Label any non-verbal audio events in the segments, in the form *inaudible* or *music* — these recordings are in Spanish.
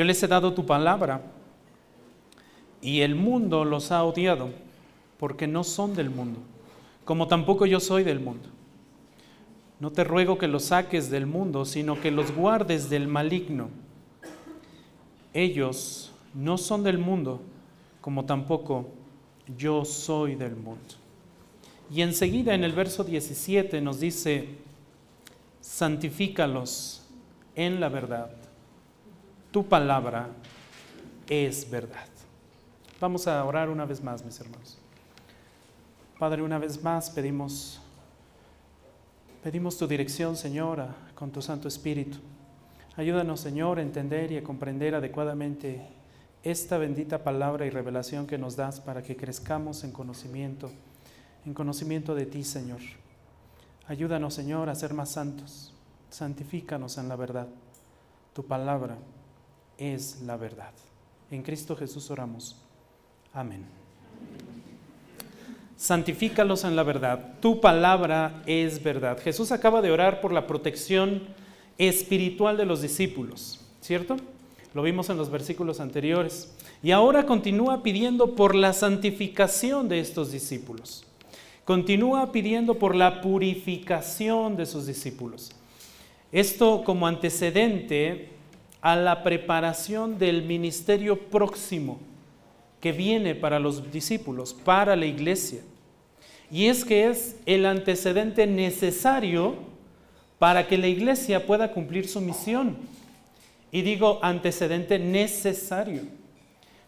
Yo les he dado tu palabra y el mundo los ha odiado porque no son del mundo, como tampoco yo soy del mundo. No te ruego que los saques del mundo, sino que los guardes del maligno. Ellos no son del mundo, como tampoco yo soy del mundo. Y enseguida en el verso 17 nos dice, santifícalos en la verdad. Tu palabra es verdad. Vamos a orar una vez más, mis hermanos. Padre, una vez más pedimos pedimos tu dirección, Señora, con tu Santo Espíritu. Ayúdanos, Señor, a entender y a comprender adecuadamente esta bendita palabra y revelación que nos das para que crezcamos en conocimiento, en conocimiento de ti, Señor. Ayúdanos, Señor, a ser más santos. Santifícanos en la verdad. Tu palabra es la verdad. En Cristo Jesús oramos. Amén. Santifícalos en la verdad. Tu palabra es verdad. Jesús acaba de orar por la protección espiritual de los discípulos, ¿cierto? Lo vimos en los versículos anteriores. Y ahora continúa pidiendo por la santificación de estos discípulos. Continúa pidiendo por la purificación de sus discípulos. Esto como antecedente a la preparación del ministerio próximo que viene para los discípulos, para la iglesia. Y es que es el antecedente necesario para que la iglesia pueda cumplir su misión. Y digo antecedente necesario.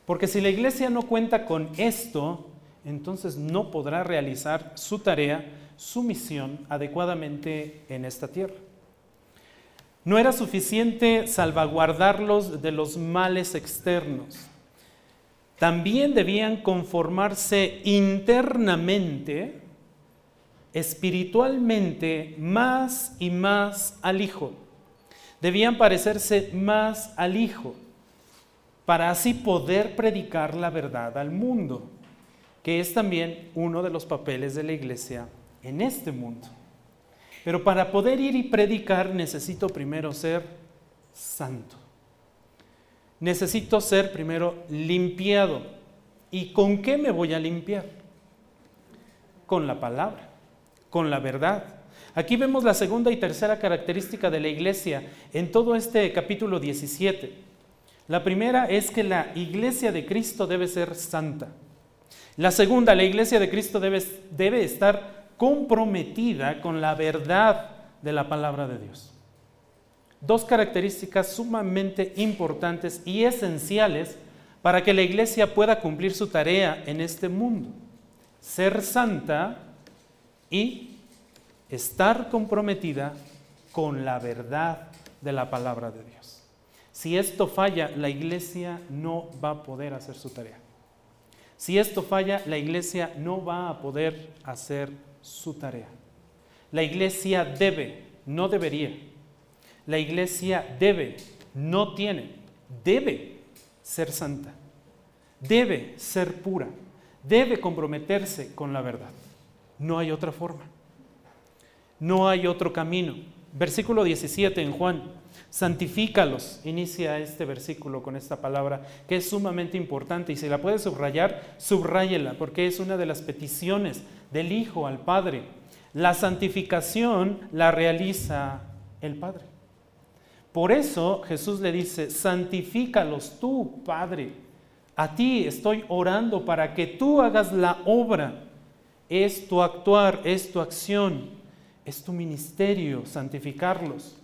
Porque si la iglesia no cuenta con esto, entonces no podrá realizar su tarea, su misión adecuadamente en esta tierra. No era suficiente salvaguardarlos de los males externos. También debían conformarse internamente, espiritualmente, más y más al Hijo. Debían parecerse más al Hijo para así poder predicar la verdad al mundo, que es también uno de los papeles de la iglesia en este mundo. Pero para poder ir y predicar necesito primero ser santo. Necesito ser primero limpiado. ¿Y con qué me voy a limpiar? Con la palabra, con la verdad. Aquí vemos la segunda y tercera característica de la iglesia en todo este capítulo 17. La primera es que la iglesia de Cristo debe ser santa. La segunda, la iglesia de Cristo debe, debe estar comprometida con la verdad de la palabra de Dios. Dos características sumamente importantes y esenciales para que la iglesia pueda cumplir su tarea en este mundo. Ser santa y estar comprometida con la verdad de la palabra de Dios. Si esto falla, la iglesia no va a poder hacer su tarea. Si esto falla, la iglesia no va a poder hacer su tarea. La iglesia debe, no debería. La iglesia debe, no tiene, debe ser santa. Debe ser pura. Debe comprometerse con la verdad. No hay otra forma. No hay otro camino. Versículo 17 en Juan. Santifícalos. Inicia este versículo con esta palabra que es sumamente importante y si la puede subrayar, subráyela porque es una de las peticiones del Hijo al Padre. La santificación la realiza el Padre. Por eso Jesús le dice, santifícalos tú, Padre. A ti estoy orando para que tú hagas la obra. Es tu actuar, es tu acción, es tu ministerio, santificarlos.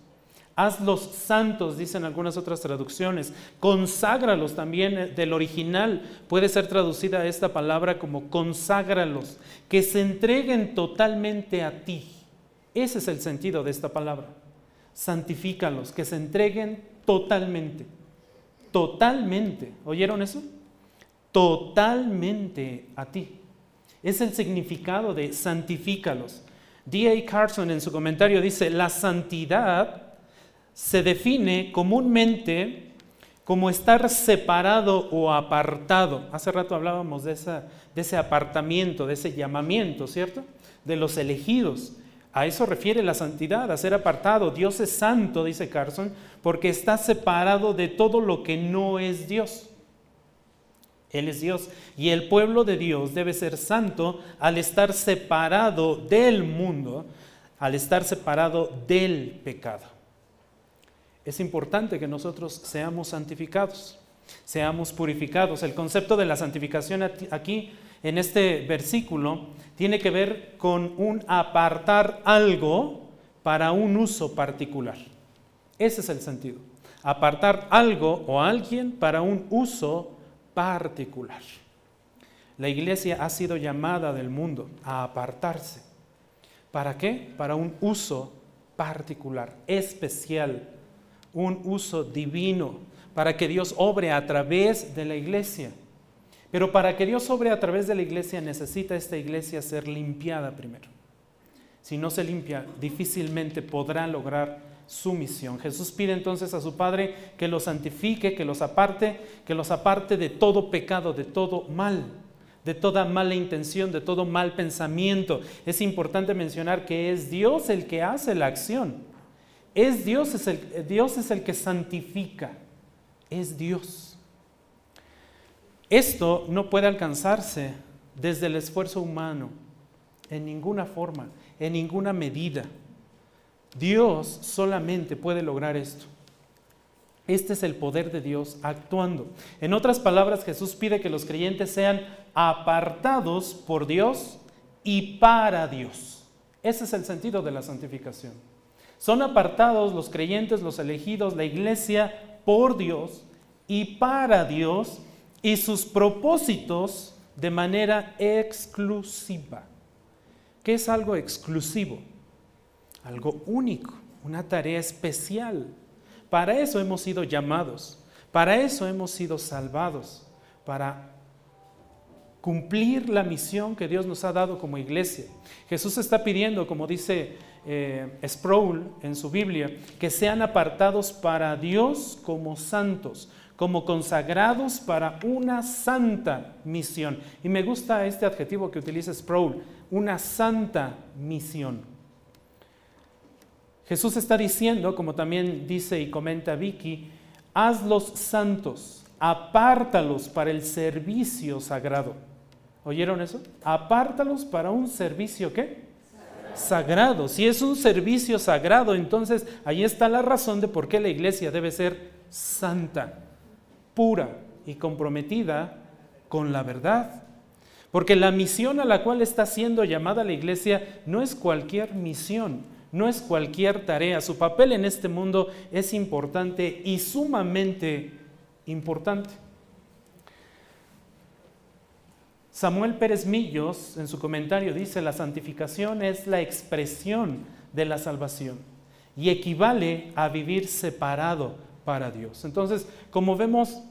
Hazlos santos, dicen algunas otras traducciones. Conságralos también eh, del original. Puede ser traducida esta palabra como conságralos. Que se entreguen totalmente a ti. Ese es el sentido de esta palabra. Santifícalos, que se entreguen totalmente. Totalmente. ¿Oyeron eso? Totalmente a ti. Es el significado de santifícalos. D.A. Carson en su comentario dice, la santidad se define comúnmente como estar separado o apartado. Hace rato hablábamos de, ese apartamiento, de ese llamamiento, ¿cierto? De los elegidos. A eso refiere la santidad, a ser apartado. Dios es santo, dice Carson, porque está separado de todo lo que no es Dios. Él es Dios. Y el pueblo de Dios debe ser santo al estar separado del mundo, al estar separado del pecado. Es importante que nosotros seamos santificados, seamos purificados. El concepto de la santificación aquí, en este versículo, tiene que ver con un apartar algo para un uso particular. Ese es el sentido. Apartar algo o alguien para un uso particular. La iglesia ha sido llamada del mundo a apartarse. ¿Para qué? Para un uso particular, especial, un uso divino, para que Dios obre a través de la iglesia. Pero para que Dios obre a través de la iglesia necesita esta iglesia ser limpiada primero. Si no se limpia, difícilmente podrá lograr su misión. Jesús pide entonces a su Padre que los santifique, que los aparte, que los aparte de todo pecado, de todo mal, de toda mala intención, de todo mal pensamiento. Es importante mencionar que es Dios el que hace la acción. Es Dios, es el, Dios es el que santifica. Es Dios. Esto no puede alcanzarse desde el esfuerzo humano, en ninguna forma, en ninguna medida. Dios solamente puede lograr esto. Este es el poder de Dios actuando. En otras palabras, Jesús pide que los creyentes sean apartados por Dios y para Dios. Ese es el sentido de la santificación. Son apartados los creyentes, los elegidos, la iglesia por Dios y para Dios y sus propósitos de manera exclusiva. ¿Qué es algo exclusivo? Algo único, una tarea especial. Para eso hemos sido llamados, para eso hemos sido salvados, para cumplir la misión que Dios nos ha dado como iglesia. Jesús está pidiendo, como dice eh, Sproul en su Biblia, que sean apartados para Dios como santos, como consagrados para una santa misión. Y me gusta este adjetivo que utiliza Sproul, una santa misión. Jesús está diciendo, como también dice y comenta Vicky, hazlos santos, apártalos para el servicio sagrado. ¿Oyeron eso? Apártalos para un servicio ¿qué? Sagrado. Si es un servicio sagrado, entonces ahí está la razón de por qué la iglesia debe ser santa, pura y comprometida con la verdad. Porque la misión a la cual está siendo llamada la iglesia no es cualquier misión, no es cualquier tarea. Su papel en este mundo es importante y sumamente importante. Samuel Pérez Millos en su comentario dice, la santificación es la expresión de la salvación y equivale a vivir separado para Dios. Entonces, como vemos,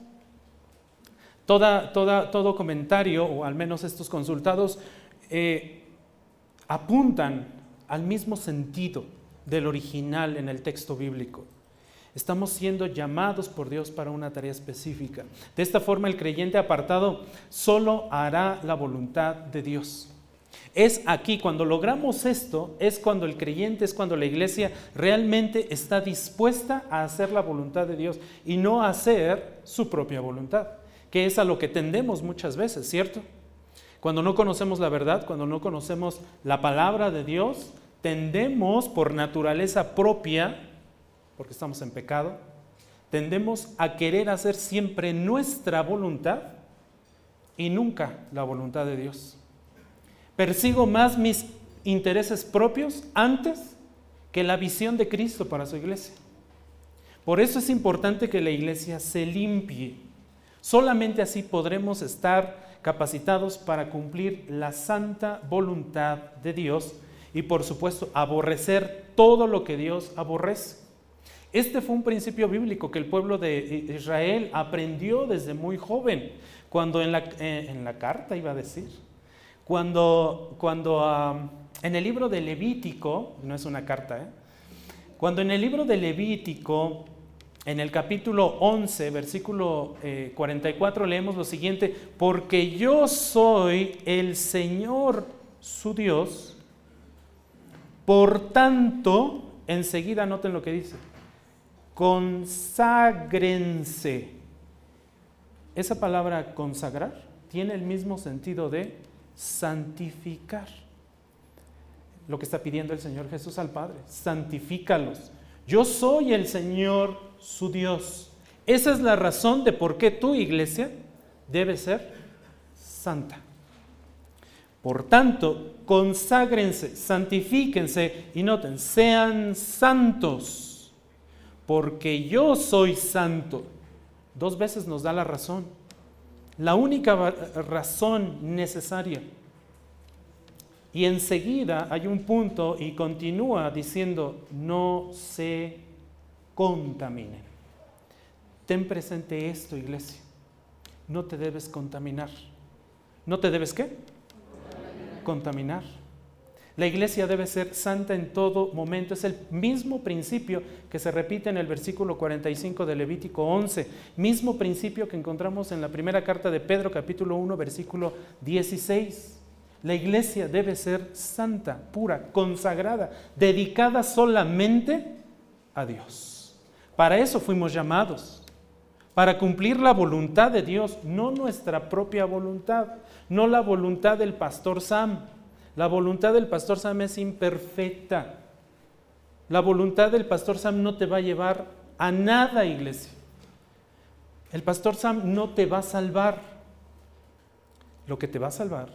toda, todo comentario, o al menos estos consultados, eh, apuntan al mismo sentido del original en el texto bíblico. Estamos siendo llamados por Dios para una tarea específica. De esta forma el creyente apartado solo hará la voluntad de Dios. Es aquí, cuando logramos esto, es cuando el creyente, es cuando la iglesia realmente está dispuesta a hacer la voluntad de Dios y no a hacer su propia voluntad, que es a lo que tendemos muchas veces, ¿cierto? Cuando no conocemos la verdad, cuando no conocemos la palabra de Dios, tendemos por naturaleza propia, porque estamos en pecado, tendemos a querer hacer siempre nuestra voluntad y nunca la voluntad de Dios. Persigo más mis intereses propios antes que la visión de Cristo para su iglesia. Por eso es importante que la iglesia se limpie. Solamente así podremos estar capacitados para cumplir la santa voluntad de Dios y por supuesto aborrecer todo lo que Dios aborrece. Este fue un principio bíblico que el pueblo de Israel aprendió desde muy joven, cuando en la, eh, en la carta iba a decir, cuando, cuando en el libro de Levítico, no es una carta, ¿eh? cuando en el libro de Levítico en el capítulo 11, versículo 44, eh, leemos lo siguiente, porque yo soy el Señor su Dios, Por tanto, enseguida noten lo que dice, conságrense. Esa palabra consagrar tiene el mismo sentido de santificar. Lo que está pidiendo el Señor Jesús al Padre, santifícalos. Yo soy el Señor su Dios. Esa es la razón de por qué tu iglesia debe ser santa. Por tanto, conságrense, santifíquense y noten, sean santos, porque yo soy santo. Dos veces nos da la razón, la única razón necesaria. Y enseguida hay un punto y continúa diciendo, no se contaminen. Ten presente esto, iglesia. No te debes contaminar. ¿No te debes qué? contaminar. La iglesia debe ser santa en todo momento. Es el mismo principio que se repite en el versículo 45 de Levítico 11. Mismo principio que encontramos en la primera carta de Pedro capítulo 1 versículo 16. La iglesia debe ser santa, pura, consagrada, dedicada solamente a Dios. Para eso fuimos llamados. Para cumplir la voluntad de Dios, no nuestra propia voluntad no la voluntad del pastor Sam. La voluntad del pastor Sam es imperfecta. La voluntad del pastor Sam no te va a llevar a nada, iglesia. El pastor Sam no te va a salvar. Lo que te va a salvar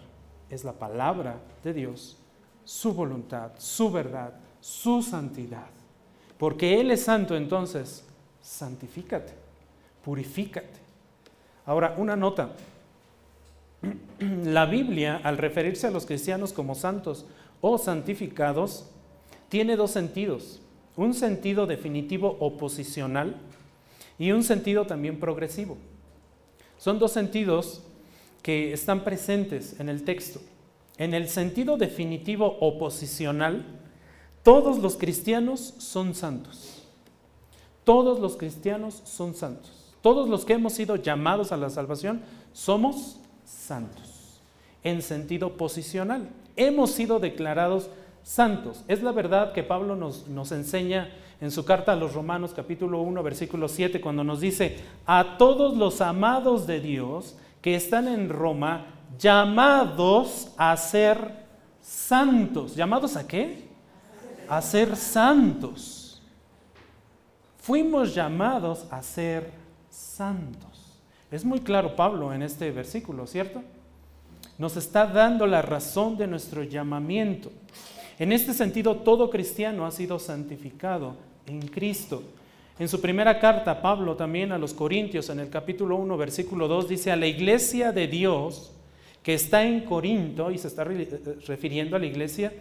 es la palabra de Dios, su voluntad, su verdad, su santidad. Porque Él es santo, entonces, santifícate, purifícate. Ahora, una nota. *clears throat* La Biblia, al referirse a los cristianos como santos o santificados, tiene dos sentidos. Un sentido definitivo oposicional y un sentido también progresivo. Son dos sentidos que están presentes en el texto. En el sentido definitivo oposicional, todos los cristianos son santos. Todos los cristianos son santos. Todos los que hemos sido llamados a la salvación somos santos, en sentido posicional. Hemos sido declarados santos. Es la verdad que Pablo nos, nos enseña en su carta a los Romanos capítulo 1 versículo 7 cuando nos dice, a todos los amados de Dios que están en Roma, llamados a ser santos. ¿Llamados a qué? A ser santos. Fuimos llamados a ser santos. Es muy claro Pablo en este versículo, ¿cierto? Nos está dando la razón de nuestro llamamiento. En este sentido, todo cristiano ha sido santificado en Cristo. En su primera carta, Pablo también a los Corintios, en el capítulo 1, versículo 2, dice, a la iglesia de Dios que está en Corinto, y se está eh, refiriendo a la iglesia,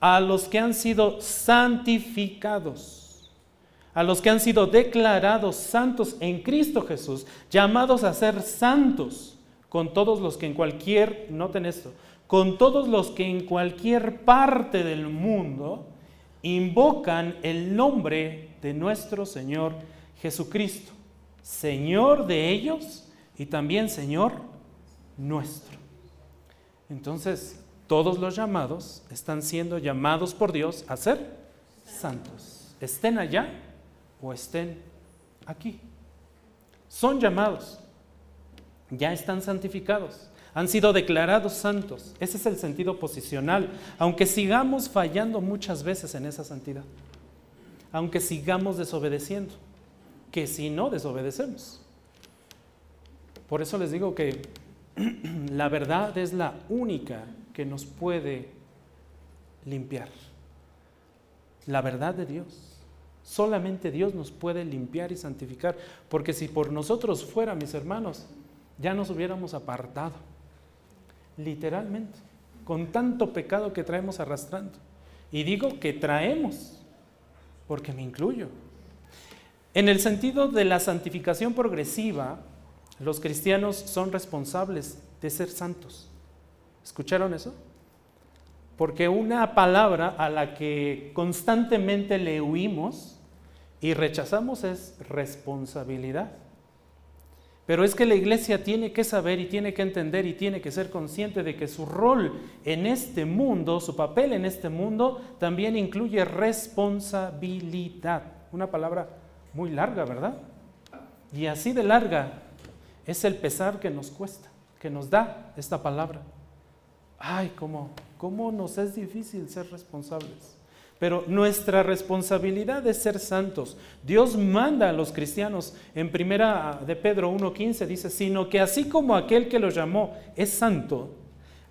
a los que han sido santificados a los que han sido declarados santos en Cristo Jesús, llamados a ser santos, con todos los que en cualquier, noten esto, con todos los que en cualquier parte del mundo invocan el nombre de nuestro Señor Jesucristo, Señor de ellos y también Señor nuestro. Entonces, todos los llamados están siendo llamados por Dios a ser santos. Estén allá o estén aquí. Son llamados, ya están santificados, han sido declarados santos. Ese es el sentido posicional, aunque sigamos fallando muchas veces en esa santidad, aunque sigamos desobedeciendo, que si no desobedecemos. Por eso les digo que *clears throat* la verdad es la única que nos puede limpiar. La verdad de Dios. Solamente Dios nos puede limpiar y santificar, porque si por nosotros fuera, mis hermanos, ya nos hubiéramos apartado, literalmente, con tanto pecado que traemos arrastrando. Y digo que traemos, porque me incluyo. En el sentido de la santificación progresiva, los cristianos son responsables de ser santos. ¿Escucharon eso? Porque una palabra a la que constantemente le huimos y rechazamos es responsabilidad. Pero es que la iglesia tiene que saber y tiene que entender y tiene que ser consciente de que su rol en este mundo, su papel en este mundo, también incluye responsabilidad. Una palabra muy larga, ¿verdad? Y así de larga es el pesar que nos cuesta, que nos da esta palabra. Ay, cómo, cómo nos es difícil ser responsables. Pero nuestra responsabilidad es ser santos. Dios manda a los cristianos, en primera de Pedro 1.15 dice, sino que así como aquel que lo llamó es santo,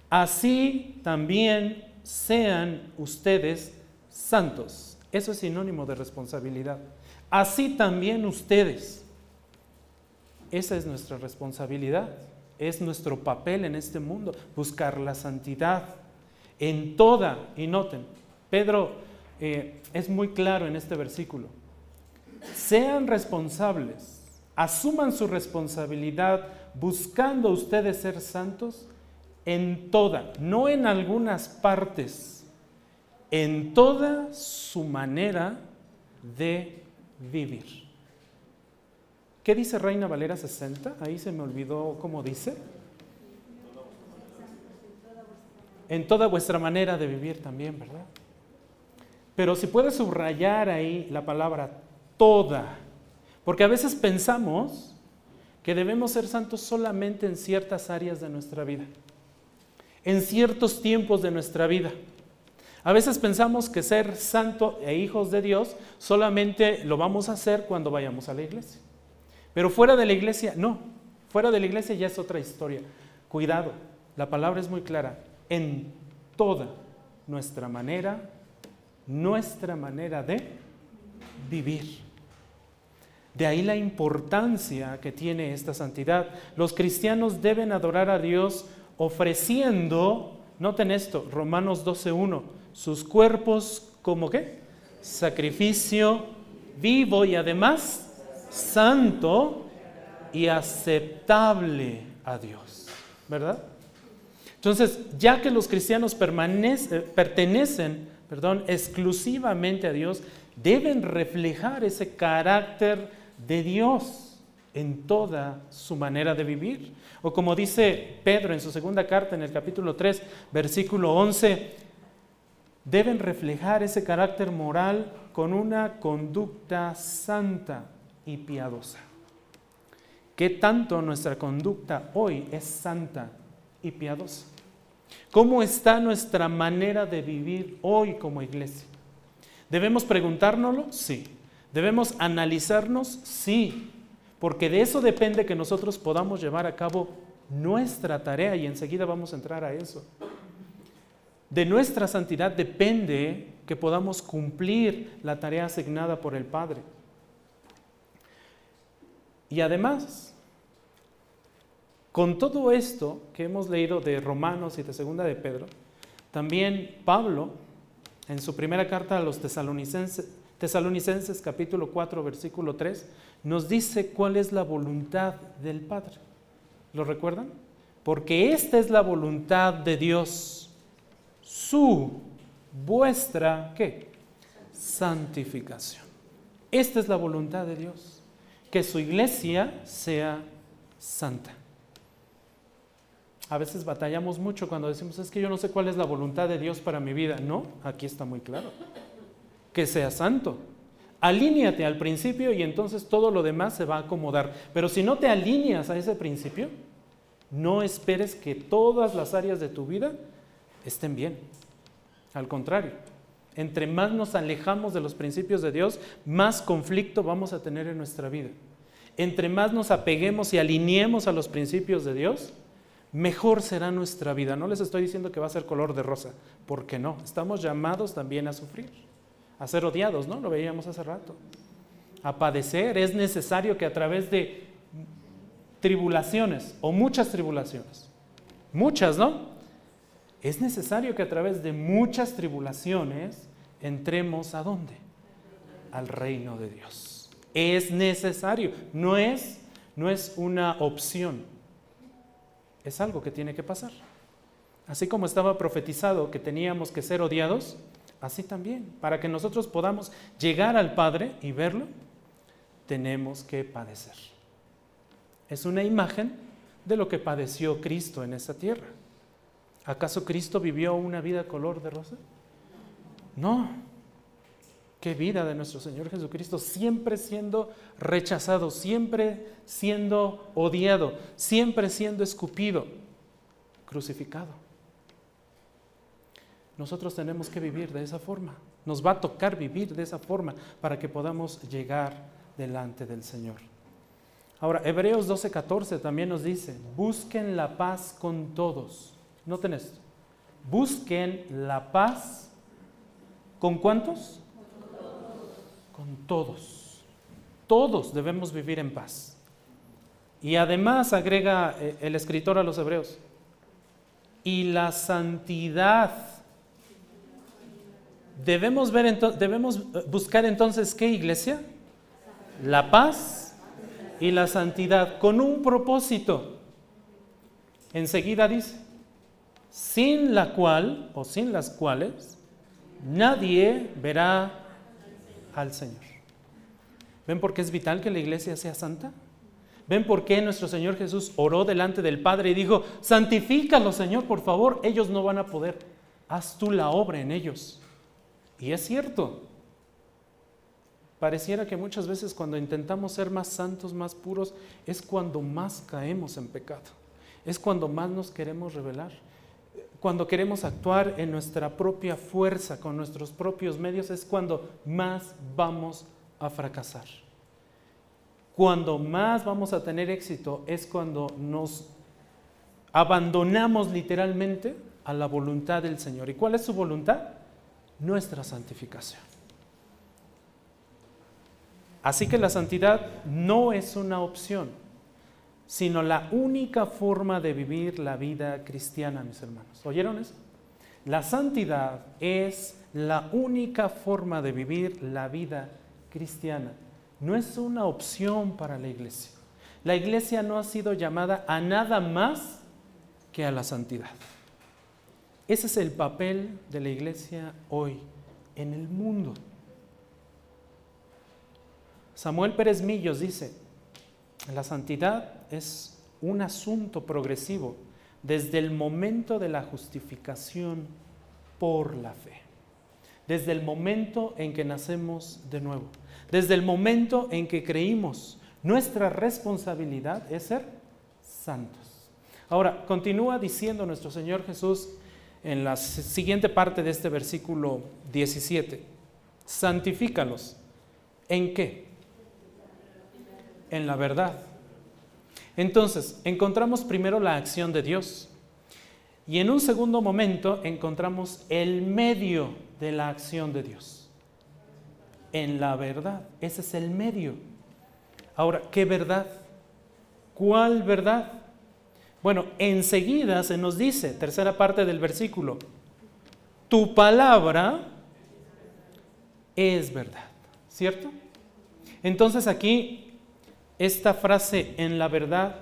así también sean ustedes santos. Eso es sinónimo de responsabilidad. Así también ustedes. Esa es nuestra responsabilidad. Es nuestro papel en este mundo, buscar la santidad en toda, y noten, Pedro eh, es muy claro en este versículo. Sean responsables, asuman su responsabilidad buscando ustedes ser santos en toda, no en algunas partes, en toda su manera de vivir. ¿Qué dice Reina Valera 60? Ahí se me olvidó cómo dice. En toda vuestra manera de vivir también, ¿verdad? Pero si puedes subrayar ahí la palabra toda, porque a veces pensamos que debemos ser santos solamente en ciertas áreas de nuestra vida, en ciertos tiempos de nuestra vida. A veces pensamos que ser santo e hijos de Dios solamente lo vamos a hacer cuando vayamos a la iglesia. Pero fuera de la iglesia, no. Fuera de la iglesia ya es otra historia. Cuidado, la palabra es muy clara. En toda nuestra manera nuestra manera de vivir. De ahí la importancia que tiene esta santidad. Los cristianos deben adorar a Dios ofreciendo, noten esto, Romanos 12.1, sus cuerpos como qué? Sacrificio vivo y además santo y aceptable a Dios. ¿Verdad? Entonces, ya que los cristianos pertenecen perdón, exclusivamente a Dios, deben reflejar ese carácter de Dios en toda su manera de vivir. O como dice Pedro en su segunda carta en el capítulo 3, versículo 11, deben reflejar ese carácter moral con una conducta santa y piadosa. ¿Qué tanto nuestra conducta hoy es santa y piadosa? ¿Cómo está nuestra manera de vivir hoy como iglesia? ¿Debemos preguntárnoslo? Sí. ¿Debemos analizarnos? Sí. Porque de eso depende que nosotros podamos llevar a cabo nuestra tarea y enseguida vamos a entrar a eso. De nuestra santidad depende que podamos cumplir la tarea asignada por el Padre. Y además, con todo esto que hemos leído de Romanos y de Segunda de Pedro, también Pablo, en su primera carta a los tesalonicenses, tesalonicenses capítulo 4, versículo 3, nos dice cuál es la voluntad del Padre. ¿Lo recuerdan? Porque esta es la voluntad de Dios, su, vuestra, ¿qué? Santificación. Esta es la voluntad de Dios, que su iglesia sea santa. A veces batallamos mucho cuando decimos, es que yo no sé cuál es la voluntad de Dios para mi vida. No, aquí está muy claro. Que sea santo. Alíneate al principio y entonces todo lo demás se va a acomodar. Pero si no te alineas a ese principio, no esperes que todas las áreas de tu vida estén bien. Al contrario, entre más nos alejamos de los principios de Dios, más conflicto vamos a tener en nuestra vida. Entre más nos apeguemos y alineemos a los principios de Dios, mejor será nuestra vida. No les estoy diciendo que va a ser color de rosa, porque no, estamos llamados también a sufrir, a ser odiados, ¿no? Lo veíamos hace rato. A padecer, es necesario que a través de tribulaciones o muchas tribulaciones, muchas, ¿no? Es necesario que a través de muchas tribulaciones entremos a dónde? Al reino de Dios. Es necesario, no es, no es una opción es algo que tiene que pasar. Así como estaba profetizado que teníamos que ser odiados, así también, para que nosotros podamos llegar al Padre y verlo, tenemos que padecer. Es una imagen de lo que padeció Cristo en esta tierra. ¿Acaso Cristo vivió una vida color de rosa? No. Qué vida de nuestro Señor Jesucristo, siempre siendo rechazado, siempre siendo odiado, siempre siendo escupido, crucificado. Nosotros tenemos que vivir de esa forma. Nos va a tocar vivir de esa forma para que podamos llegar delante del Señor. Ahora, Hebreos 12:14 también nos dice, busquen la paz con todos. Noten esto. Busquen la paz con cuántos? Con todos. Todos debemos vivir en paz. Y además agrega eh, el escritor a los hebreos, y la santidad. Debemos, ver, debemos eh, buscar entonces qué iglesia? La paz y la santidad con un propósito. Enseguida dice, sin la cual o sin las cuales nadie verá al Señor. ¿Ven por qué es vital que la iglesia sea santa? ¿Ven por qué nuestro Señor Jesús oró delante del Padre y dijo, santifícalo Señor, por favor, ellos no van a poder, haz tú la obra en ellos? Y es cierto, pareciera que muchas veces cuando intentamos ser más santos, más puros, es cuando más caemos en pecado, es cuando más nos queremos revelar. Cuando queremos actuar en nuestra propia fuerza, con nuestros propios medios, es cuando más vamos a fracasar. Cuando más vamos a tener éxito es cuando nos abandonamos literalmente a la voluntad del Señor. ¿Y cuál es su voluntad? Nuestra santificación. Así que la santidad no es una opción, sino la única forma de vivir la vida cristiana, mis hermanos. ¿Oyeron eso? La santidad es la única forma de vivir la vida cristiana no es una opción para la iglesia. La iglesia no ha sido llamada a nada más que a la santidad. Ese es el papel de la iglesia hoy en el mundo. Samuel Pérez Millos dice, la santidad es un asunto progresivo desde el momento de la justificación por la fe, desde el momento en que nacemos de nuevo. Desde el momento en que creímos, nuestra responsabilidad es ser santos. Ahora, continúa diciendo nuestro Señor Jesús en la siguiente parte de este versículo 17, santifícalos. ¿En qué? En la verdad. Entonces, encontramos primero la acción de Dios y en un segundo momento encontramos el medio de la acción de Dios en la verdad. Ese es el medio. Ahora, ¿qué verdad? ¿Cuál verdad? Bueno, enseguida se nos dice, tercera parte del versículo, tu palabra es verdad, ¿cierto? Entonces aquí, esta frase en la verdad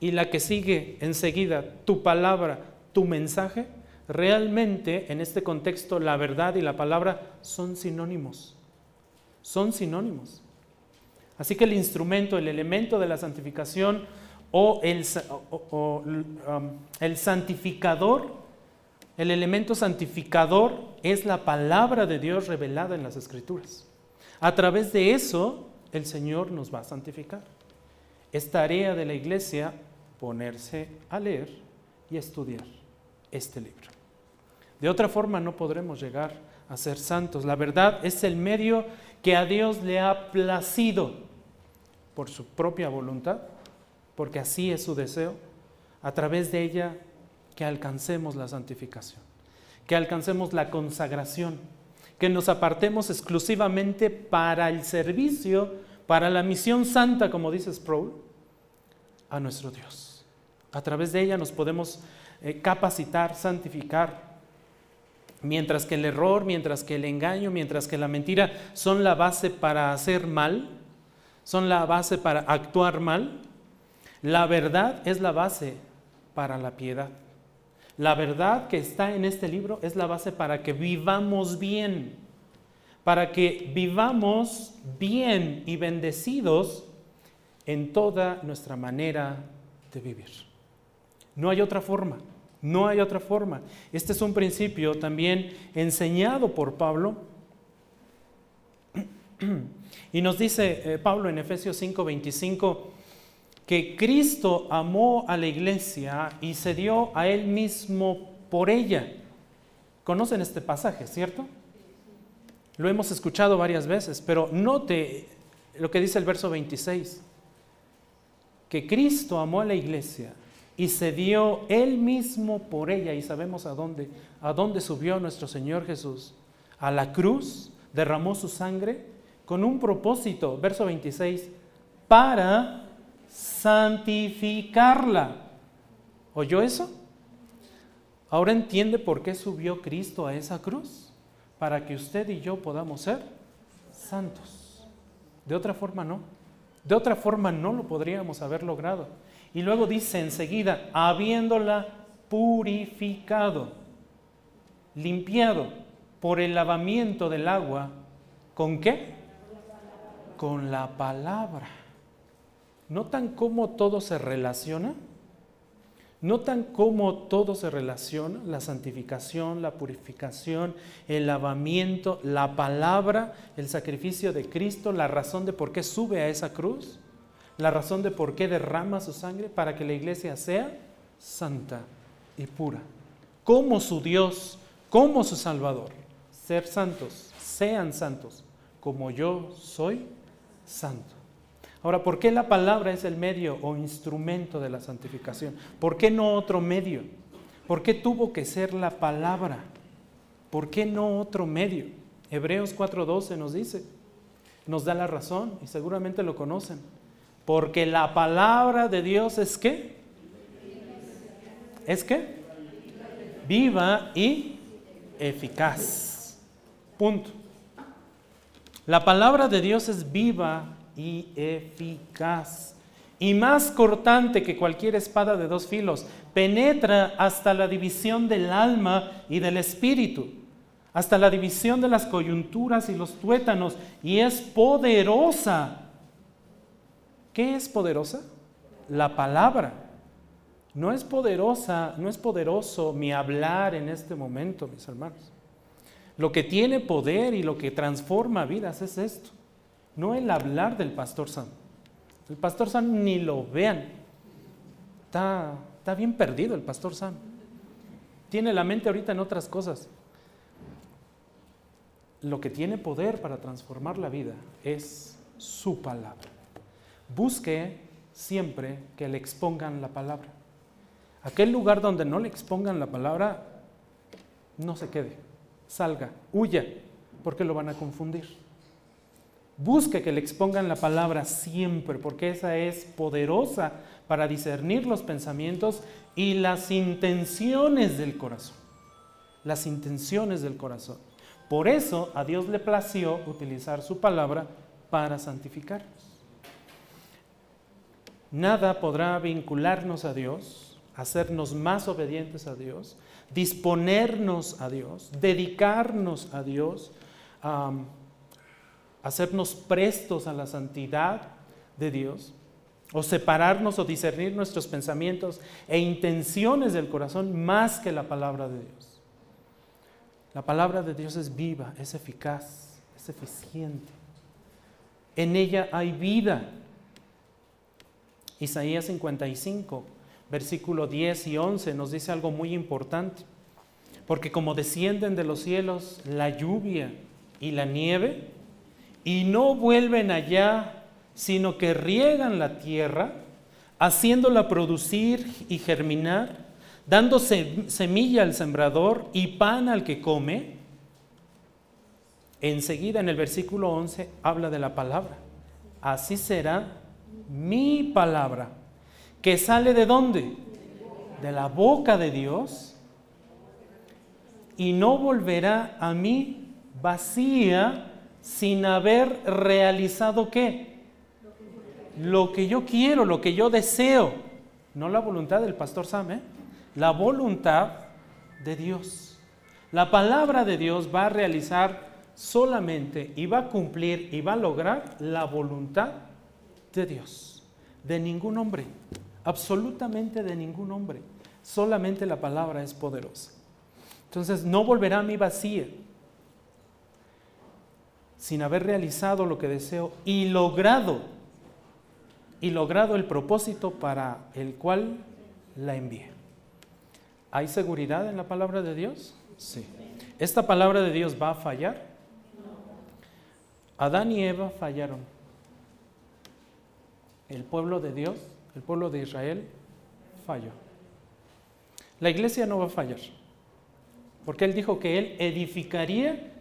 y la que sigue enseguida, tu palabra, tu mensaje, realmente en este contexto la verdad y la palabra son sinónimos son sinónimos. Así que el instrumento, el elemento de la santificación o el, um, el santificador, el elemento santificador es la palabra de Dios revelada en las Escrituras. A través de eso, el Señor nos va a santificar. Es tarea de la iglesia ponerse a leer y estudiar este libro. De otra forma no podremos llegar a ser santos. La verdad es el medio que a Dios le ha placido por su propia voluntad, porque así es su deseo, a través de ella que alcancemos la santificación, que alcancemos la consagración, que nos apartemos exclusivamente para el servicio, para la misión santa, como dice Sproul, a nuestro Dios. A través de ella nos podemos eh, capacitar, santificar, Mientras que el error, mientras que el engaño, mientras que la mentira son la base para hacer mal, son la base para actuar mal, la verdad es la base para la piedad. La verdad que está en este libro es la base para que vivamos bien, para que vivamos bien y bendecidos en toda nuestra manera de vivir. No hay otra forma, no hay otra forma. Este es un principio también enseñado por Pablo. Y nos dice eh, Pablo en Efesios 5:25 que Cristo amó a la iglesia y se dio a él mismo por ella. Conocen este pasaje, ¿cierto? Lo hemos escuchado varias veces, pero note lo que dice el verso 26, que Cristo amó a la iglesia y se dio él mismo por ella y sabemos a dónde, a dónde subió nuestro Señor Jesús, a la cruz, derramó su sangre con un propósito, verso 26, para santificarla. ¿Oyó eso? Ahora entiende por qué subió Cristo a esa cruz, para que usted y yo podamos ser santos. De otra forma no. De otra forma no lo podríamos haber logrado. Y luego dice enseguida, habiéndola purificado, limpiado por el lavamiento del agua, ¿con qué? Con la palabra. ¿Notan cómo todo se relaciona? ¿Notan cómo todo se relaciona? La santificación, la purificación, el lavamiento, la palabra, el sacrificio de Cristo, la razón de por qué sube a esa cruz, la razón de por qué derrama su sangre para que la iglesia sea santa y pura. Como su Dios, como su Salvador. Ser santos, sean santos, como yo soy santo. Ahora, ¿por qué la palabra es el medio o instrumento de la santificación? ¿Por qué no otro medio? ¿Por qué tuvo que ser la palabra? ¿Por qué no otro medio? Hebreos 4:12 nos dice, nos da la razón y seguramente lo conocen. Porque la palabra de Dios es qué? ¿Es qué? Viva y eficaz. Punto. La palabra de Dios es viva y eficaz. Y más cortante que cualquier espada de dos filos, penetra hasta la división del alma y del espíritu, hasta la división de las coyunturas y los tuétanos, y es poderosa. ¿Qué es poderosa? La palabra. No es poderosa, no es poderoso mi hablar en este momento, mis hermanos. Lo que tiene poder y lo que transforma vidas es esto no el hablar del pastor Sam. El pastor Sam ni lo vean. Está, está bien perdido el pastor Sam. Tiene la mente ahorita en otras cosas. Lo que tiene poder para transformar la vida es su palabra. Busque siempre que le expongan la palabra. Aquel lugar donde no le expongan la palabra, no se quede, salga, huya, porque lo van a confundir. Busque que le expongan la palabra siempre, porque esa es poderosa para discernir los pensamientos y las intenciones del corazón. Las intenciones del corazón. Por eso a Dios le plació utilizar su palabra para santificarnos. Nada podrá vincularnos a Dios, hacernos más obedientes a Dios, disponernos a Dios, dedicarnos a Dios hacernos prestos a la santidad de Dios, o separarnos o discernir nuestros pensamientos e intenciones del corazón más que la palabra de Dios. La palabra de Dios es viva, es eficaz, es eficiente. En ella hay vida. Isaías 55, versículo 10 y 11 nos dice algo muy importante. Porque como descienden de los cielos la lluvia y la nieve, y no vuelven allá, sino que riegan la tierra, haciéndola producir y germinar, dando semilla al sembrador y pan al que come. Enseguida en el versículo 11 habla de la palabra. Así será mi palabra, que sale de dónde? De la boca de Dios y no volverá a mí vacía, sin haber realizado qué? Lo que yo quiero, lo que yo deseo. No la voluntad del pastor Sam, ¿eh? la voluntad de Dios. La palabra de Dios va a realizar solamente y va a cumplir y va a lograr la voluntad de Dios. de ningún hombre, absolutamente de ningún hombre. Solamente la palabra es poderosa. Entonces no volverá a mí vacía sin haber realizado lo que deseo y logrado, y logrado el propósito para el cual la envié. ¿Hay seguridad en la palabra de Dios? Sí. ¿Esta palabra de Dios va a fallar? Adán y Eva fallaron. El pueblo de Dios, el pueblo de Israel, falló. La iglesia no va a fallar. Porque Él dijo que Él edificaría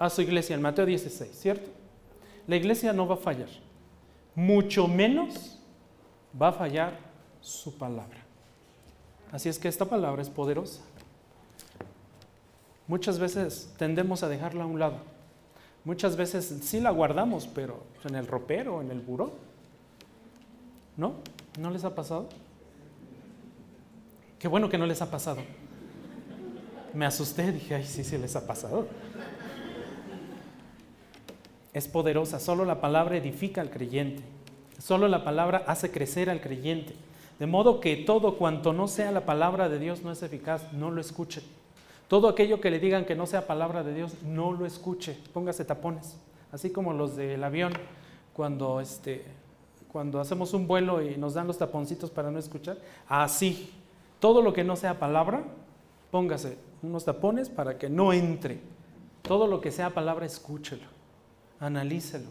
a su iglesia en Mateo 16, ¿cierto? La iglesia no va a fallar. Mucho menos va a fallar su palabra. Así es que esta palabra es poderosa. Muchas veces tendemos a dejarla a un lado. Muchas veces sí la guardamos, pero en el ropero, en el buró. ¿No? ¿No les ha pasado? Qué bueno que no les ha pasado. Me asusté, dije, ay, sí, sí les ha pasado. Es poderosa, solo la palabra edifica al creyente, solo la palabra hace crecer al creyente. De modo que todo cuanto no sea la palabra de Dios no es eficaz, no lo escuche. Todo aquello que le digan que no sea palabra de Dios, no lo escuche, póngase tapones. Así como los del avión, cuando, este, cuando hacemos un vuelo y nos dan los taponcitos para no escuchar, así, todo lo que no sea palabra, póngase unos tapones para que no entre. Todo lo que sea palabra, escúchelo, analícelo,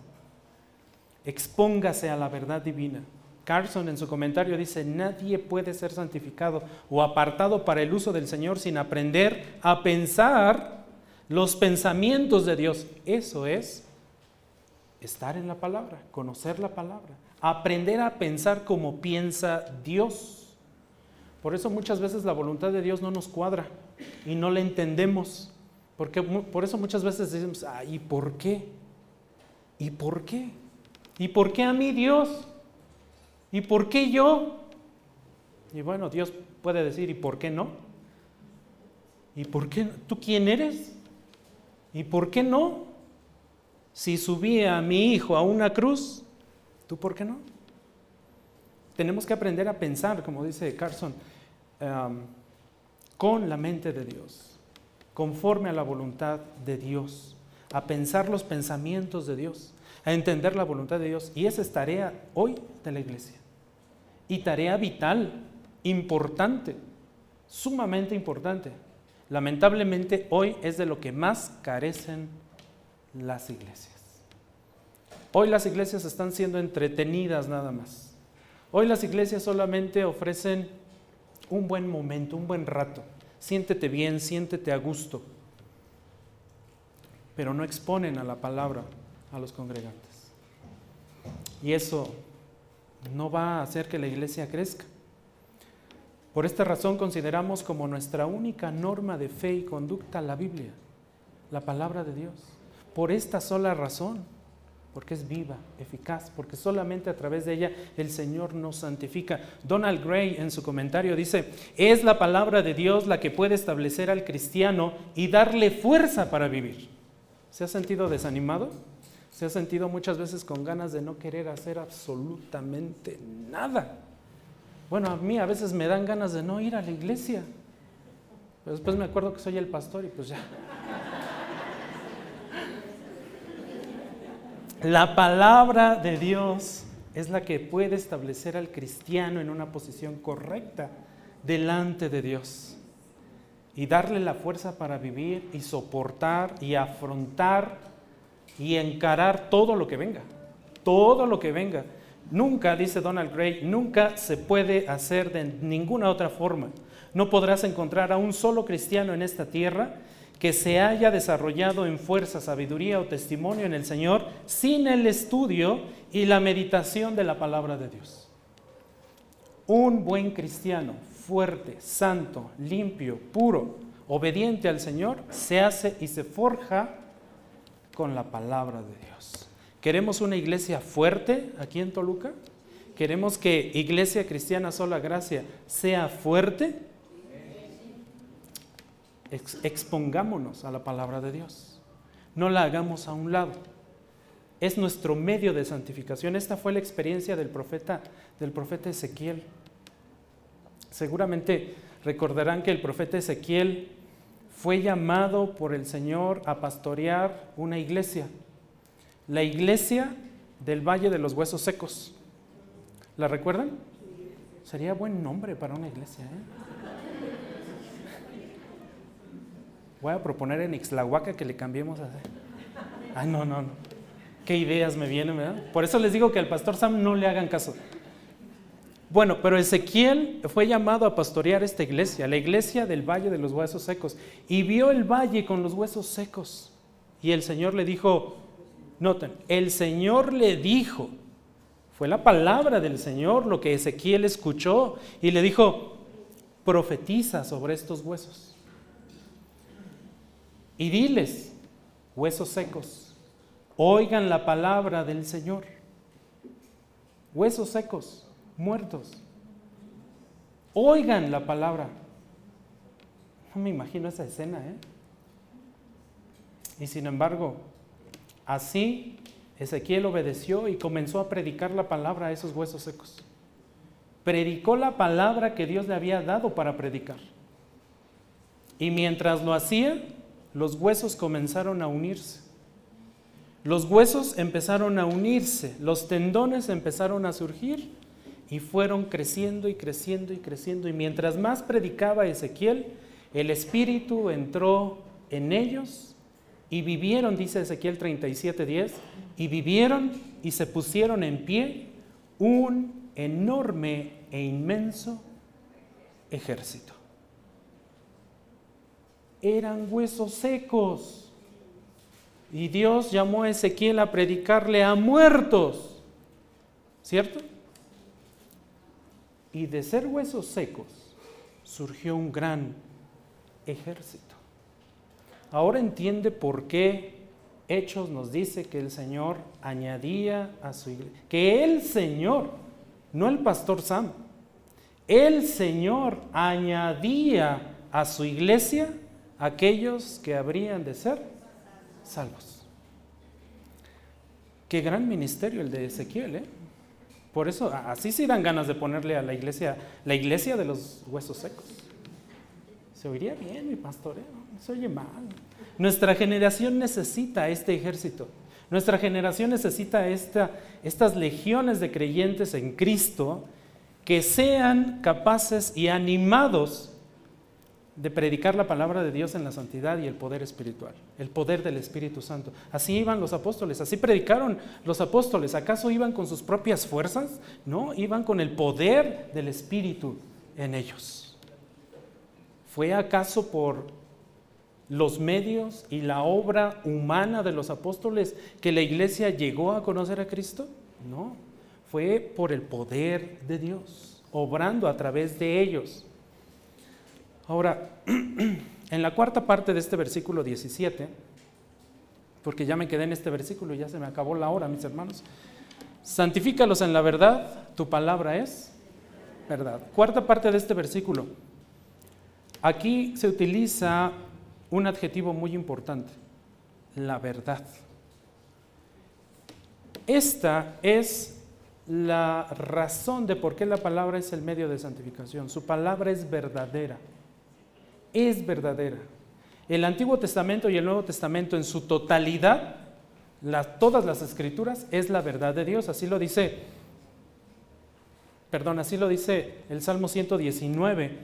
expóngase a la verdad divina. Carson en su comentario dice, nadie puede ser santificado o apartado para el uso del Señor sin aprender a pensar los pensamientos de Dios. Eso es estar en la palabra, conocer la palabra, aprender a pensar como piensa Dios. Por eso muchas veces la voluntad de Dios no nos cuadra y no la entendemos. Porque, por eso muchas veces decimos, ¿y por qué? ¿Y por qué? ¿Y por qué a mí Dios? ¿Y por qué yo? Y bueno, Dios puede decir, ¿y por qué no? ¿Y por qué? ¿Tú quién eres? ¿Y por qué no? Si subí a mi hijo a una cruz, ¿tú por qué no? Tenemos que aprender a pensar, como dice Carson, um, con la mente de Dios, conforme a la voluntad de Dios, a pensar los pensamientos de Dios, a entender la voluntad de Dios. Y esa es tarea hoy de la iglesia y tarea vital, importante, sumamente importante. Lamentablemente hoy es de lo que más carecen las iglesias. Hoy las iglesias están siendo entretenidas nada más. Hoy las iglesias solamente ofrecen un buen momento, un buen rato. Siéntete bien, siéntete a gusto. Pero no exponen a la palabra a los congregantes. Y eso no va a hacer que la iglesia crezca. Por esta razón consideramos como nuestra única norma de fe y conducta la Biblia, la palabra de Dios. Por esta sola razón, porque es viva, eficaz, porque solamente a través de ella el Señor nos santifica. Donald Gray en su comentario dice, es la palabra de Dios la que puede establecer al cristiano y darle fuerza para vivir. ¿Se ha sentido desanimado? se ha sentido muchas veces con ganas de no querer hacer absolutamente nada. Bueno, a mí a veces me dan ganas de no ir a la iglesia. Pero después me acuerdo que soy el pastor y pues ya. La palabra de Dios es la que puede establecer al cristiano en una posición correcta delante de Dios y darle la fuerza para vivir y soportar y afrontar y encarar todo lo que venga, todo lo que venga. Nunca, dice Donald Gray, nunca se puede hacer de ninguna otra forma. No podrás encontrar a un solo cristiano en esta tierra que se haya desarrollado en fuerza, sabiduría o testimonio en el Señor sin el estudio y la meditación de la palabra de Dios. Un buen cristiano, fuerte, santo, limpio, puro, obediente al Señor, se hace y se forja con la palabra de Dios. ¿Queremos una iglesia fuerte aquí en Toluca? ¿Queremos que Iglesia Cristiana Sola Gracia sea fuerte? expongámonos a la palabra de Dios. No la hagamos a un lado. es nuestro medio de santificación. Esta fue la experiencia del profeta, del profeta Ezequiel. Seguramente recordarán que el profeta Ezequiel fue llamado por el Señor a pastorear una iglesia, la iglesia del Valle de los Huesos Secos. ¿La recuerdan? Sería buen nombre para una iglesia. ¿eh? Voy a proponer en Ixlahuaca que le cambiemos a... Ay, no, no, no. Qué ideas me vienen, ¿verdad? Por eso les digo que al pastor Sam no le hagan caso. Bueno, pero Ezequiel fue llamado a pastorear esta iglesia, la iglesia del Valle de los Huesos Secos, y vio el valle con los huesos secos. Y el Señor le dijo, noten, el Señor le dijo, fue la palabra del Señor lo que Ezequiel escuchó, y le dijo, profetiza sobre estos huesos. Y diles, huesos secos, oigan la palabra del Señor. Huesos secos muertos. Oigan la palabra. No me imagino esa escena, ¿eh? Y sin embargo, así Ezequiel obedeció y comenzó a predicar la palabra a esos huesos secos. Predicó la palabra que Dios le había dado para predicar. Y mientras lo hacía, los huesos comenzaron a unirse. Los huesos empezaron a unirse, los tendones empezaron a surgir y fueron creciendo y creciendo y creciendo. Y mientras más predicaba Ezequiel, el Espíritu entró en ellos y vivieron, dice Ezequiel 37:10, y vivieron y se pusieron en pie un enorme e inmenso ejército. Eran huesos secos. Y Dios llamó a Ezequiel a predicarle a muertos. ¿Cierto? Y de ser huesos secos surgió un gran ejército. Ahora entiende por qué Hechos nos dice que el Señor añadía a su iglesia, que el Señor, no el pastor Sam, el Señor añadía a su iglesia aquellos que habrían de ser salvos. Qué gran ministerio el de Ezequiel, ¿eh? Por eso, así sí dan ganas de ponerle a la iglesia, la iglesia de los huesos secos. Se oiría bien, mi pastor, ¿eh? se oye mal. Nuestra generación necesita este ejército. Nuestra generación necesita esta, estas legiones de creyentes en Cristo que sean capaces y animados de predicar la palabra de Dios en la santidad y el poder espiritual, el poder del Espíritu Santo. Así iban los apóstoles, así predicaron los apóstoles. ¿Acaso iban con sus propias fuerzas? No, iban con el poder del Espíritu en ellos. ¿Fue acaso por los medios y la obra humana de los apóstoles que la iglesia llegó a conocer a Cristo? No, fue por el poder de Dios, obrando a través de ellos. Ahora, *clears throat* en la cuarta parte de este versículo 17, porque ya me quedé en este versículo y ya se me acabó la hora, mis hermanos, santifícalos en la verdad, tu palabra es verdad. Cuarta parte de este versículo, aquí se utiliza un adjetivo muy importante, la verdad. Esta es la razón de por qué la palabra es el medio de santificación. Su palabra es verdadera es verdadera. El Antiguo Testamento y el Nuevo Testamento en su totalidad, todas las escrituras, es la verdad de Dios. Así lo dice, perdón, así lo dice el Salmo 119,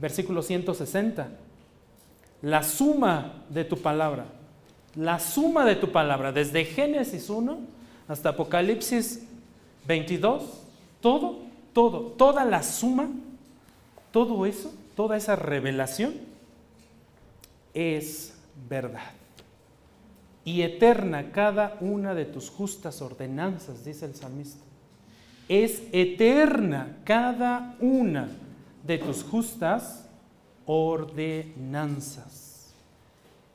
versículo 160. La suma de tu palabra, la suma de tu palabra, desde Génesis 1 hasta Apocalipsis 22, todo, todo, toda la suma, todo eso toda esa revelación es verdad. Y eterna cada una de tus justas ordenanzas, dice el salmista. Es eterna cada una de tus justas ordenanzas.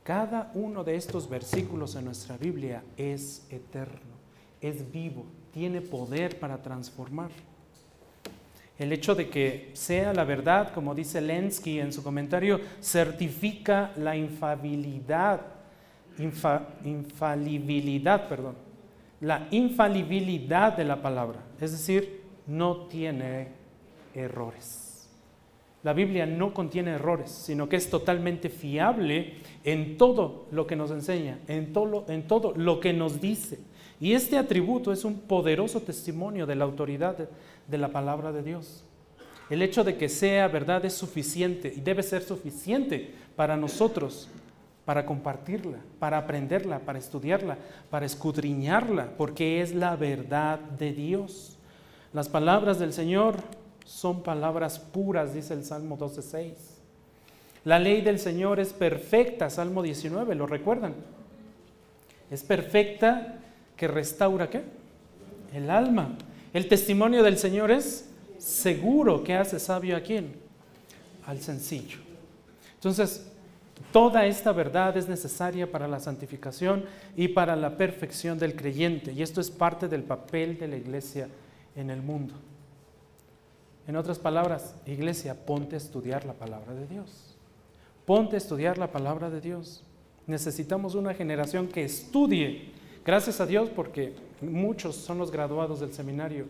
Cada uno de estos versículos en nuestra Biblia es eterno, es vivo, tiene poder para transformar. El hecho de que sea la verdad, como dice Lenski en su comentario, certifica la infalibilidad, infalibilidad, perdón, la infalibilidad de la palabra, es decir, no tiene errores. La Biblia no contiene errores, sino que es totalmente fiable en todo lo que nos enseña, en todo, en todo lo que nos dice. Y este atributo es un poderoso testimonio de la autoridad de, la palabra de Dios. El hecho de que sea verdad es suficiente y debe ser suficiente para nosotros para compartirla, para aprenderla, para estudiarla, para escudriñarla, porque es la verdad de Dios. Las palabras del Señor son palabras puras, dice el Salmo 12.6. La ley del Señor es perfecta, Salmo 19, ¿lo recuerdan? Es perfecta que restaura qué? El alma. El testimonio del Señor es seguro que hace sabio a quién? Al sencillo. Entonces, Toda esta verdad es necesaria para la santificación y para la perfección del creyente. Y esto es parte del papel de la iglesia en el mundo. En otras palabras, iglesia, ponte a estudiar la palabra de Dios. Ponte a estudiar la palabra de Dios. Necesitamos una generación que estudie. Gracias a Dios porque muchos son los graduados del seminario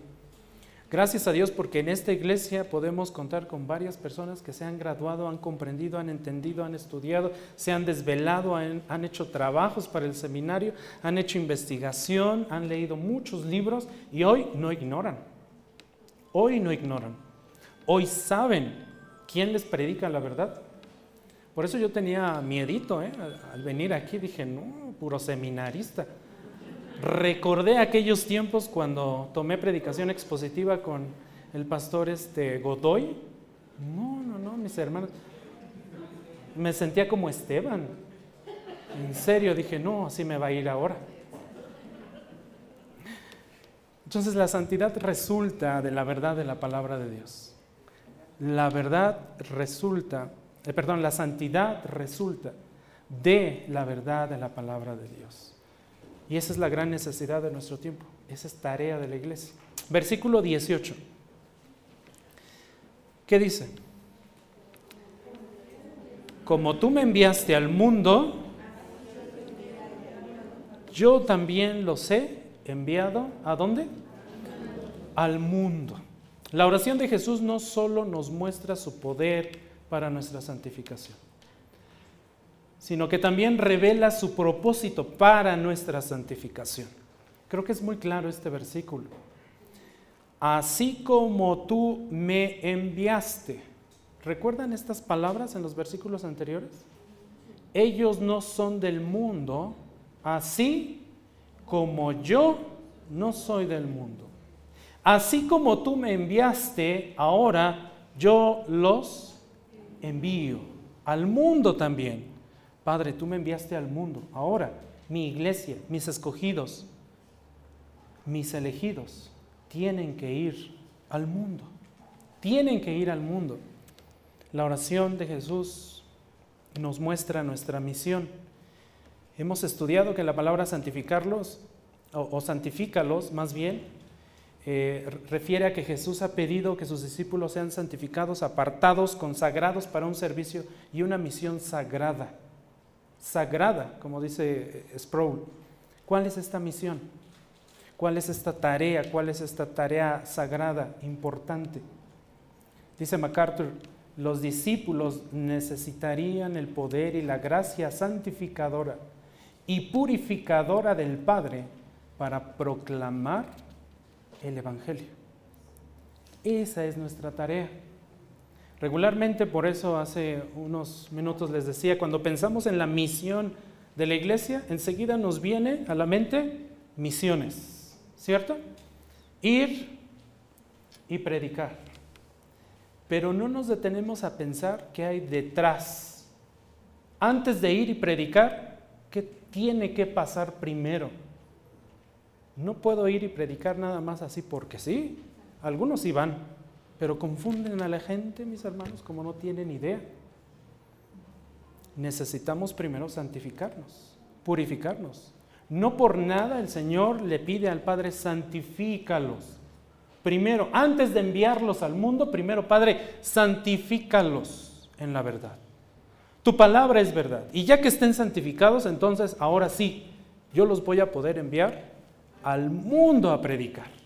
Gracias a Dios porque en esta iglesia podemos contar con varias personas que se han graduado, han comprendido, han entendido, han estudiado, se han desvelado, han, hecho trabajos para el seminario, han hecho investigación, han leído muchos libros y hoy no ignoran. Hoy no ignoran. Hoy saben quién les predica la verdad. Por eso yo tenía miedito ¿eh? al venir aquí, dije, no, puro seminarista recordé aquellos tiempos cuando tomé predicación expositiva con el pastor este Godoy. No, no, no, mis hermanos. Me sentía como Esteban. En serio, dije, no, así me va a ir ahora. Entonces la santidad resulta de la verdad de la palabra de Dios. La verdad resulta, eh, perdón, la santidad resulta de la verdad de la palabra de Dios. Y esa es la gran necesidad de nuestro tiempo. Esa es tarea de la iglesia. Versículo 18. ¿Qué dice? Como tú me enviaste al mundo, yo también los he enviado. ¿A dónde? Al mundo. La oración de Jesús no solo nos muestra su poder para nuestra santificación sino que también revela su propósito para nuestra santificación. Creo que es muy claro este versículo. Así como tú me enviaste. ¿Recuerdan estas palabras en los versículos anteriores? Ellos no son del mundo, así como yo no soy del mundo. Así como tú me enviaste, ahora yo los envío al mundo también. Padre, tú me enviaste al mundo. Ahora, mi iglesia, mis escogidos, mis elegidos, tienen que ir al mundo. Tienen que ir al mundo. La oración de Jesús nos muestra nuestra misión. Hemos estudiado que la palabra santificarlos, o, santifícalos más bien, eh, refiere a que Jesús ha pedido que sus discípulos sean santificados, apartados, consagrados para un servicio y una misión sagrada sagrada, como dice Sproul. ¿Cuál es esta misión? ¿Cuál es esta tarea? ¿Cuál es esta tarea sagrada, importante? Dice MacArthur, los discípulos necesitarían el poder y la gracia santificadora y purificadora del Padre para proclamar el Evangelio. Esa es nuestra tarea. Regularmente, por eso hace unos minutos les decía, cuando pensamos en la misión de la iglesia, enseguida nos viene a la mente misiones, ¿cierto? Ir y predicar. Pero no nos detenemos a pensar qué hay detrás. Antes de ir y predicar, ¿qué tiene que pasar primero? No puedo ir y predicar nada más así porque sí. Algunos sí van, pero confunden a la gente, mis hermanos, como no tienen idea. Necesitamos primero santificarnos, purificarnos. No por nada el Señor le pide al Padre, santifícalos. Primero, antes de enviarlos al mundo, primero, Padre, santifícalos en la verdad. Tu palabra es verdad. Y ya que estén santificados, entonces ahora sí, yo los voy a poder enviar al mundo a predicar.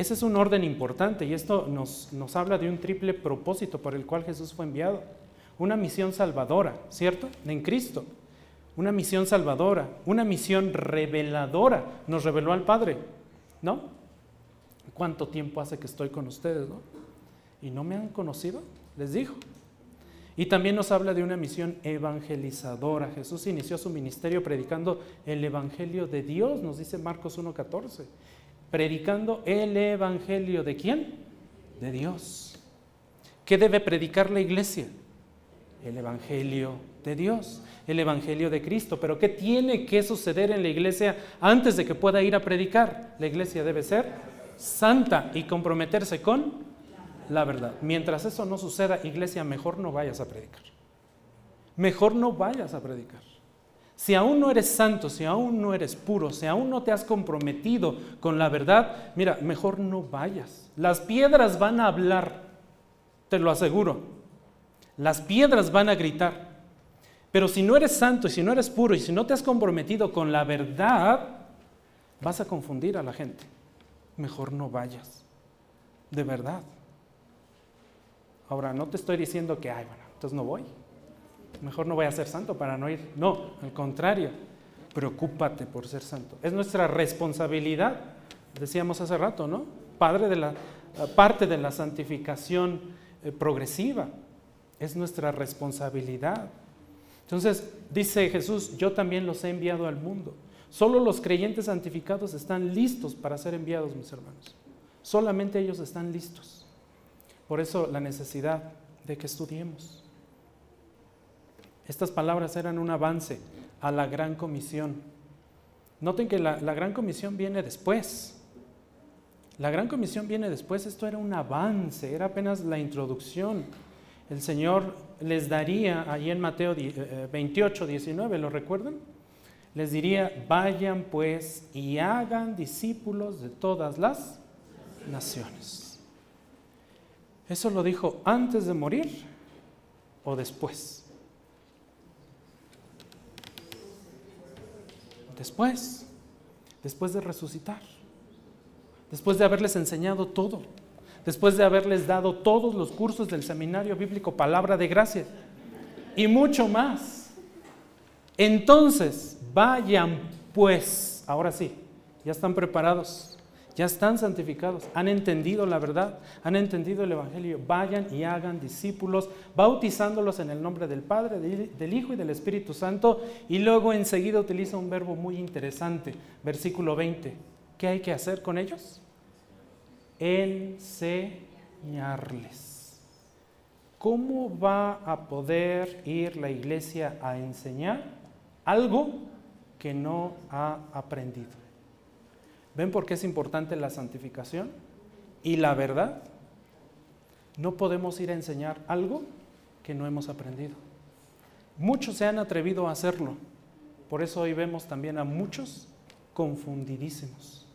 Ese es un orden importante y esto nos, nos habla de un triple propósito por el cual Jesús fue enviado. Una misión salvadora, ¿cierto? En Cristo. Una misión salvadora, una misión reveladora. Nos reveló al Padre, ¿no? ¿Cuánto tiempo hace que estoy con ustedes, no? ¿Y no me han conocido? Les dijo. Y también nos habla de una misión evangelizadora. Jesús inició su ministerio predicando el Evangelio de Dios, nos dice Marcos 1.14. Predicando el Evangelio de quién? De Dios. ¿Qué debe predicar la iglesia? El Evangelio de Dios, el Evangelio de Cristo. Pero ¿qué tiene que suceder en la iglesia antes de que pueda ir a predicar? La iglesia debe ser santa y comprometerse con la verdad. Mientras eso no suceda, iglesia, mejor no vayas a predicar. Mejor no vayas a predicar. Si aún no eres santo, si aún no eres puro, si aún no te has comprometido con la verdad, mira, mejor no vayas. Las piedras van a hablar, te lo aseguro. Las piedras van a gritar. Pero si no eres santo y si no eres puro y si no te has comprometido con la verdad, vas a confundir a la gente. Mejor no vayas. De verdad. Ahora, no te estoy diciendo que, ay, bueno, entonces no voy. Mejor no voy a ser santo para no ir. No, al contrario, preocúpate por ser santo. Es nuestra responsabilidad, decíamos hace rato, ¿no? Padre de la, parte de la santificación eh, progresiva. Es nuestra responsabilidad. Entonces, dice Jesús, yo también los he enviado al mundo. Solo los creyentes santificados están listos para ser enviados, mis hermanos. Solamente ellos están listos. Por eso la necesidad de que estudiemos. Estas palabras eran un avance a la gran comisión. Noten que la, gran comisión viene después. La gran comisión viene después. Esto era un avance, era apenas la introducción. El Señor les daría, ahí en Mateo 28, 19, eh, ¿lo recuerdan? Les diría, vayan pues y hagan discípulos de todas las naciones. ¿Eso lo dijo antes de morir o después? Después, después de resucitar, después de haberles enseñado todo, después de haberles dado todos los cursos del seminario bíblico Palabra de Gracia y mucho más. Entonces, vayan pues, ahora sí, ya están preparados ya están santificados, han entendido la verdad, han entendido el Evangelio. Vayan y hagan discípulos, bautizándolos en el nombre del Padre, del Hijo y del Espíritu Santo. Y luego enseguida utiliza un verbo muy interesante, versículo 20. ¿Qué hay que hacer con ellos? Enseñarles. ¿Cómo va a poder ir la iglesia a enseñar algo que no ha aprendido? ¿Ven por qué es importante la santificación y la verdad? No podemos ir a enseñar algo que no hemos aprendido. Muchos se han atrevido a hacerlo. Por eso hoy vemos también a muchos confundidísimos,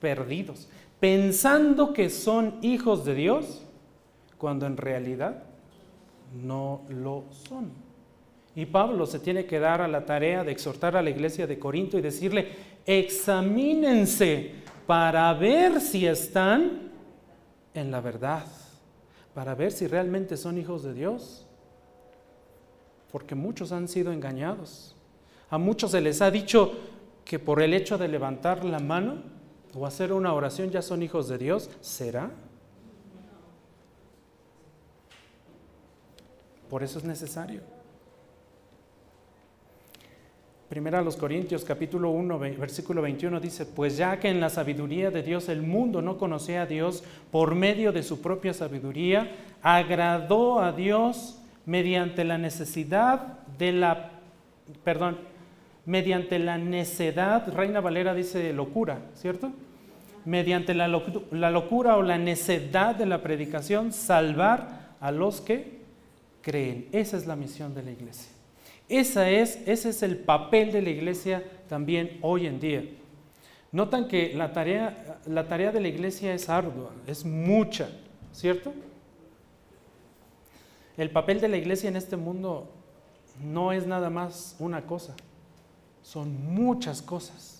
perdidos, pensando que son hijos de Dios, cuando en realidad no lo son. Y Pablo se tiene que dar a la tarea de exhortar a la iglesia de Corinto y decirle, examínense para ver si están en la verdad, para ver si realmente son hijos de Dios. Porque muchos han sido engañados. A muchos se les ha dicho que por el hecho de levantar la mano o hacer una oración ya son hijos de Dios. ¿Será? Por eso es necesario. Primera a los Corintios capítulo 1 versículo 21 dice, pues ya que en la sabiduría de Dios el mundo no conocía a Dios por medio de su propia sabiduría, agradó a Dios mediante la necesidad de la, perdón, mediante la necedad, Reina Valera dice locura, ¿cierto? Mediante la, la locura o la necedad de la predicación, salvar a los que creen. Esa es la misión de la iglesia. Esa es, ese es el papel de la iglesia también hoy en día. Notan que la tarea, la tarea de la iglesia es ardua, es mucha, ¿cierto? El papel de la iglesia en este mundo no es nada más una cosa, son muchas cosas.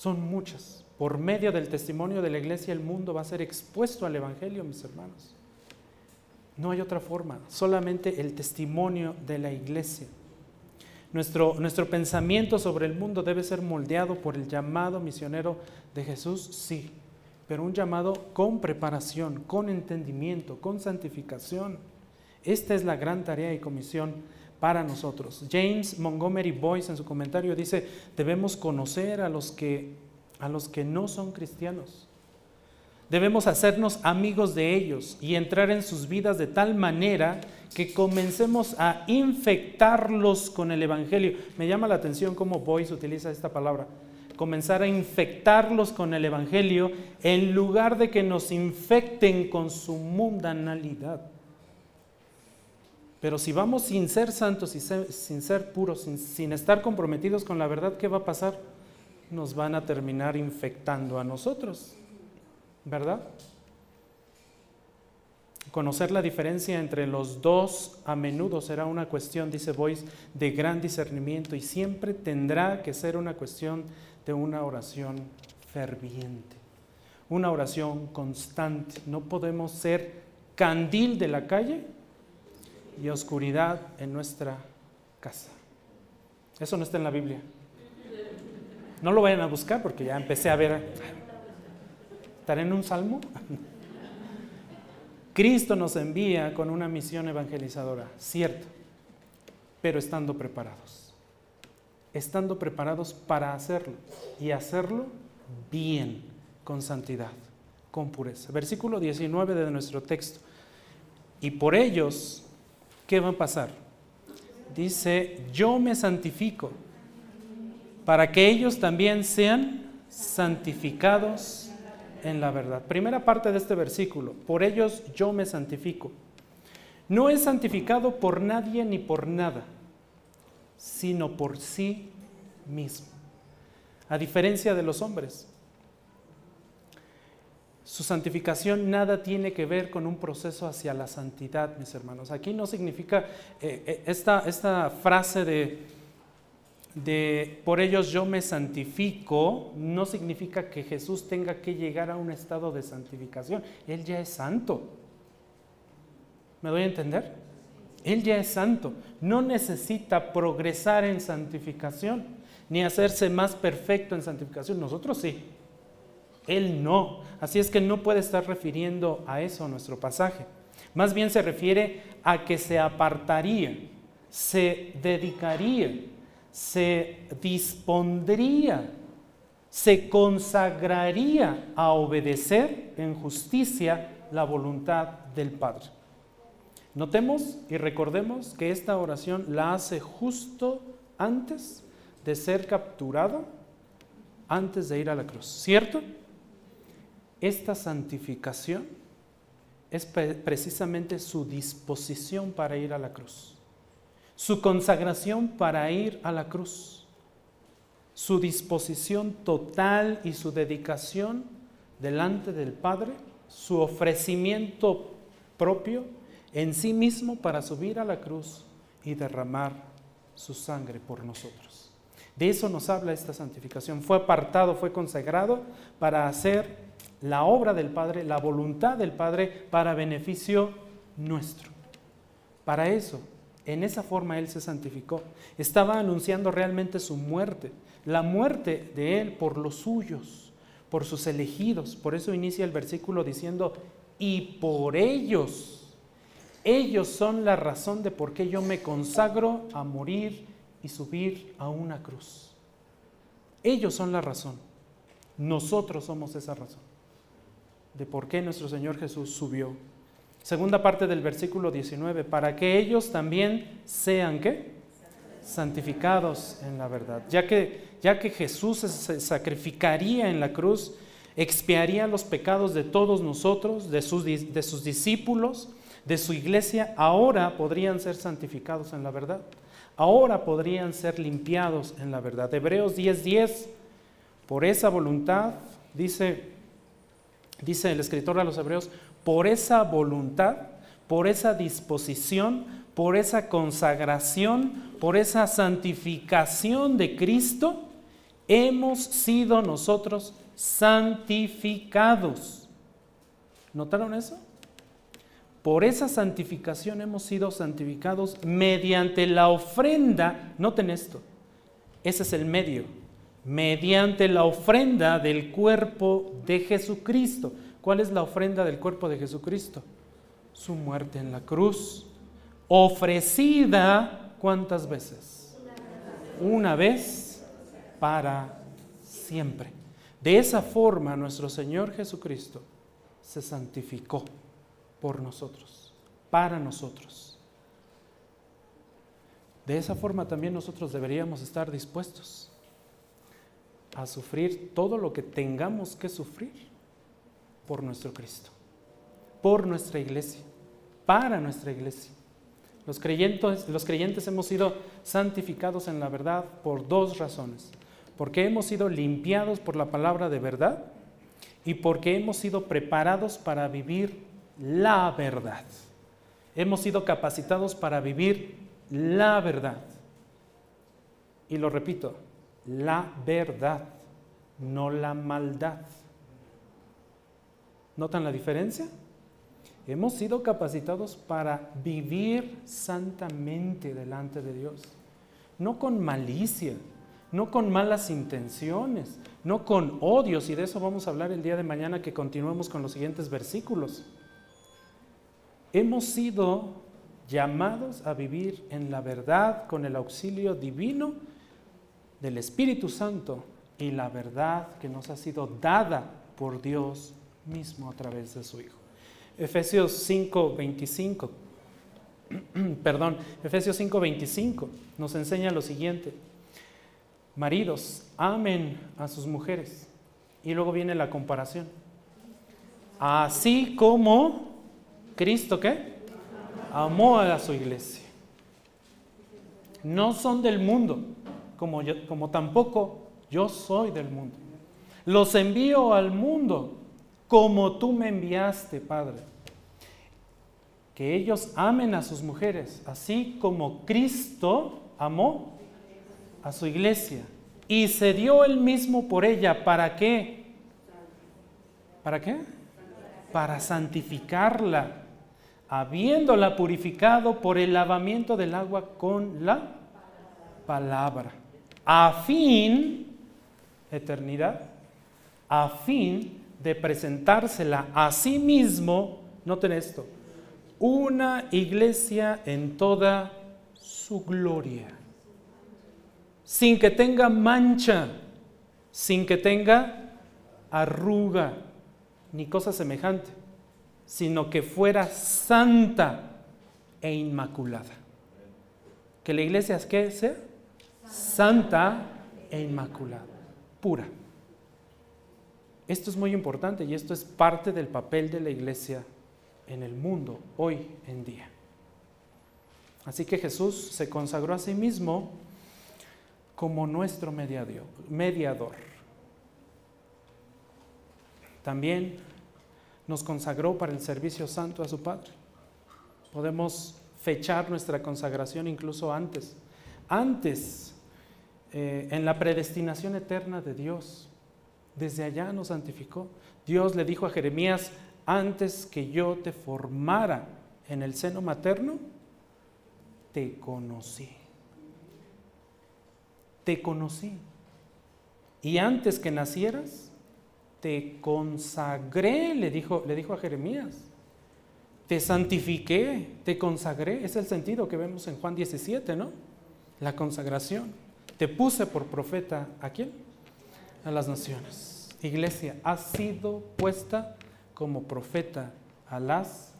Son muchas. Por medio del testimonio de la iglesia el mundo va a ser expuesto al Evangelio, mis hermanos. No hay otra forma, solamente el testimonio de la iglesia. Nuestro, nuestro pensamiento sobre el mundo debe ser moldeado por el llamado misionero de Jesús, sí, pero un llamado con preparación, con entendimiento, con santificación. Esta es la gran tarea y comisión para nosotros. James Montgomery Boyce en su comentario dice, debemos conocer a los que, a los que no son cristianos. Debemos hacernos amigos de ellos y entrar en sus vidas de tal manera que comencemos a infectarlos con el Evangelio. Me llama la atención cómo Boyce utiliza esta palabra. Comenzar a infectarlos con el Evangelio en lugar de que nos infecten con su mundanalidad. Pero si vamos sin ser santos, y sin ser puros, sin, estar comprometidos con la verdad, ¿qué va a pasar? Nos van a terminar infectando a nosotros, ¿verdad? Conocer la diferencia entre los dos a menudo será una cuestión, dice Boyce, de gran discernimiento y siempre tendrá que ser una cuestión de una oración ferviente, una oración constante. No podemos ser candil de la calle y oscuridad en nuestra casa. Eso no está en la Biblia. No lo vayan a buscar porque ya empecé a ver. ¿Estaré en un salmo? Cristo nos envía con una misión evangelizadora, cierto, pero estando preparados. Estando preparados para hacerlo y hacerlo bien, con santidad, con pureza. Versículo 19 de nuestro texto. Y por ellos ¿qué va a pasar? Dice, yo me santifico para que ellos también sean santificados en la verdad. Primera parte de este versículo, por ellos yo me santifico. No es santificado por nadie ni por nada, sino por sí mismo. A diferencia de los hombres, su santificación nada tiene que ver con un proceso hacia la santidad, mis hermanos. Aquí no significa eh, eh, esta, esta, frase de, de por ellos yo me santifico, no significa que Jesús tenga que llegar a un estado de santificación. Él ya es santo. ¿Me doy a entender? Él ya es santo. No necesita progresar en santificación, ni hacerse más perfecto en santificación. Nosotros sí. Él no. Así es que no puede estar refiriendo a eso nuestro pasaje. Más bien se refiere a que se apartaría, se dedicaría, se dispondría, se consagraría a obedecer en justicia la voluntad del Padre. Notemos y recordemos que esta oración la hace justo antes de ser capturado, antes de ir a la cruz, ¿cierto? Esta santificación es precisamente su disposición para ir a la cruz, su consagración para ir a la cruz, su disposición total y su dedicación delante del Padre, su ofrecimiento propio en sí mismo para subir a la cruz y derramar su sangre por nosotros. De eso nos habla esta santificación. Fue apartado, fue consagrado para hacer la obra del Padre, la voluntad del Padre para beneficio nuestro. Para eso, en esa forma Él se santificó. Estaba anunciando realmente su muerte, la muerte de Él por los suyos, por sus elegidos. Por eso inicia el versículo diciendo, y por ellos. Ellos son la razón de por qué yo me consagro a morir y subir a una cruz. Ellos son la razón. Nosotros somos esa razón de por qué nuestro Señor Jesús subió. Segunda parte del versículo 19, para que ellos también sean qué? Santificados en la verdad. Ya que, ya que Jesús se sacrificaría en la cruz, expiaría los pecados de todos nosotros, de sus, de sus discípulos, de su iglesia, ahora podrían ser santificados en la verdad. Ahora podrían ser limpiados en la verdad. Hebreos 10:10, 10, por esa voluntad, dice dice el escritor a los hebreos, por esa voluntad, por esa disposición, por esa consagración, por esa santificación de Cristo, hemos sido nosotros santificados. ¿Notaron eso? Por esa santificación hemos sido santificados mediante la ofrenda. Noten esto, ese es el medio. Mediante la ofrenda del cuerpo de Jesucristo. ¿Cuál es la ofrenda del cuerpo de Jesucristo? Su muerte en la cruz. Ofrecida, ¿cuántas veces? Una vez para siempre. De esa forma nuestro Señor Jesucristo se santificó por nosotros, para nosotros. De esa forma también nosotros deberíamos estar dispuestos a sufrir todo lo que tengamos que sufrir por nuestro Cristo, por nuestra iglesia, para nuestra iglesia. Los creyentes, los creyentes hemos sido santificados en la verdad por dos razones. Porque hemos sido limpiados por la palabra de verdad y porque hemos sido preparados para vivir la verdad. Hemos sido capacitados para vivir la verdad. Y lo repito, la verdad, no la maldad. ¿Notan la diferencia? Hemos sido capacitados para vivir santamente delante de Dios, no con malicia, no con malas intenciones, no con odios, y de eso vamos a hablar el día de mañana que continuemos con los siguientes versículos. Hemos sido llamados a vivir en la verdad con el auxilio divino del Espíritu Santo y la verdad que nos ha sido dada por Dios mismo a través de su Hijo. Efesios 5:25, *clears throat* perdón, Efesios 5:25 nos enseña lo siguiente. Maridos, amen a sus mujeres. Y luego viene la comparación. Así como Cristo, ¿qué? Amó a su iglesia. No son del mundo, como, como tampoco yo soy del mundo. Los envío al mundo como tú me enviaste, Padre. Que ellos amen a sus mujeres, así como Cristo amó a su iglesia y se dio él mismo por ella. ¿Para qué? ¿Para qué? Para santificarla, habiéndola purificado por el lavamiento del agua con la palabra, a fin, eternidad, a fin de presentársela a sí mismo, noten esto, una iglesia en toda su gloria sin que tenga mancha, sin que tenga arruga ni cosa semejante, sino que fuera santa e inmaculada. Que la iglesia es que sea santa e inmaculada, pura. Esto es muy importante y esto es parte del papel de la iglesia en el mundo hoy en día. Así que Jesús se consagró a sí mismo como nuestro mediador. También nos consagró para el servicio santo a su Padre. Podemos fechar nuestra consagración incluso antes. Antes, eh, en la predestinación eterna de Dios, desde allá nos santificó. Dios le dijo a Jeremías, antes que yo te formara en el seno materno, te conocí te conocí. Y antes que nacieras, te consagré, le dijo, le dijo a Jeremías. Te santifiqué, te consagré. Es el sentido que vemos en Juan 17, ¿no? La consagración. Te puse por profeta a quién? A las naciones. Iglesia, has sido puesta como profeta a las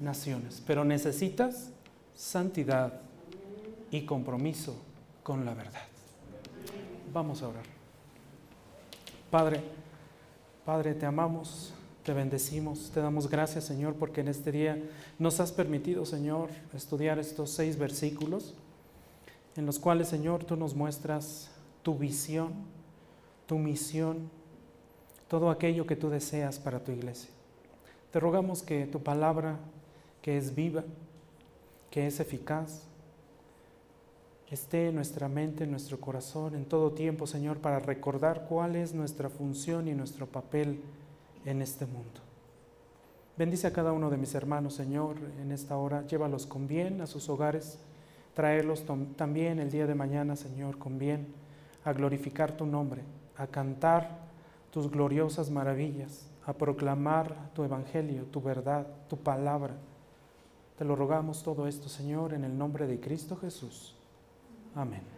naciones, pero necesitas santidad y compromiso con la verdad. Vamos a orar. Padre, Padre, te amamos, te bendecimos, te damos gracias, Señor, porque en este día nos has permitido, Señor, estudiar estos seis versículos en los cuales, Señor, tú nos muestras tu visión, tu misión, todo aquello que tú deseas para tu iglesia. Te rogamos que tu palabra, que es viva, que es eficaz, esté en nuestra mente, en nuestro corazón, en todo tiempo, Señor, para recordar cuál es nuestra función y nuestro papel en este mundo. Bendice a cada uno de mis hermanos, Señor, en esta hora. Llévalos con bien a sus hogares. Traerlos también el día de mañana, Señor, con bien, a glorificar tu nombre, a cantar tus gloriosas maravillas, a proclamar tu evangelio, tu verdad, tu palabra. Te lo rogamos todo esto, Señor, en el nombre de Cristo Jesús. Amén.